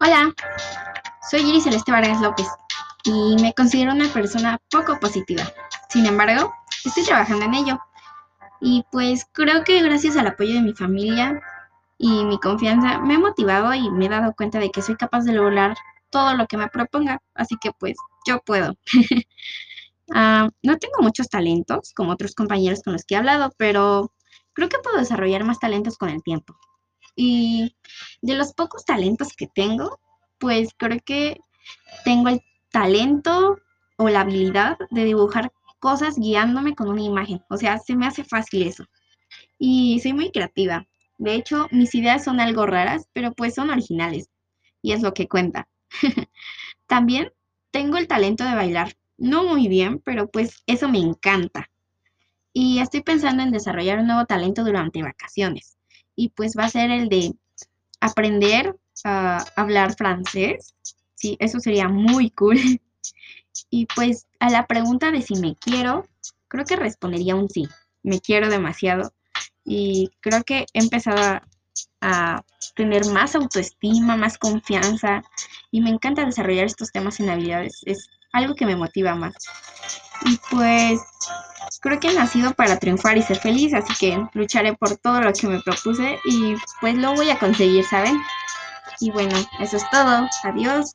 Hola, soy Iris Celeste Vargas López y me considero una persona poco positiva. Sin embargo, estoy trabajando en ello. Y pues creo que gracias al apoyo de mi familia y mi confianza me he motivado y me he dado cuenta de que soy capaz de lograr todo lo que me proponga. Así que pues yo puedo. Ah, no tengo muchos talentos como otros compañeros con los que he hablado, pero creo que puedo desarrollar más talentos con el tiempo. Y de los pocos talentos que tengo, pues creo que tengo el talento o la habilidad de dibujar cosas guiándome con una imagen. O sea, se me hace fácil eso. Y soy muy creativa. De hecho, mis ideas son algo raras, pero pues son originales. Y es lo que cuenta. También tengo el talento de bailar. No muy bien, pero pues eso me encanta. Y estoy pensando en desarrollar un nuevo talento durante vacaciones. Y pues va a ser el de aprender a hablar francés. Sí, eso sería muy cool. Y pues a la pregunta de si me quiero, creo que respondería un sí. Me quiero demasiado. Y creo que he empezado a, tener más autoestima, más confianza. Y me encanta desarrollar estos temas en habilidades. Es algo que me motiva más. Y pues creo que he nacido para triunfar y ser feliz, así que lucharé por todo lo que me propuse y pues lo voy a conseguir, ¿saben? Y bueno, eso es todo. Adiós.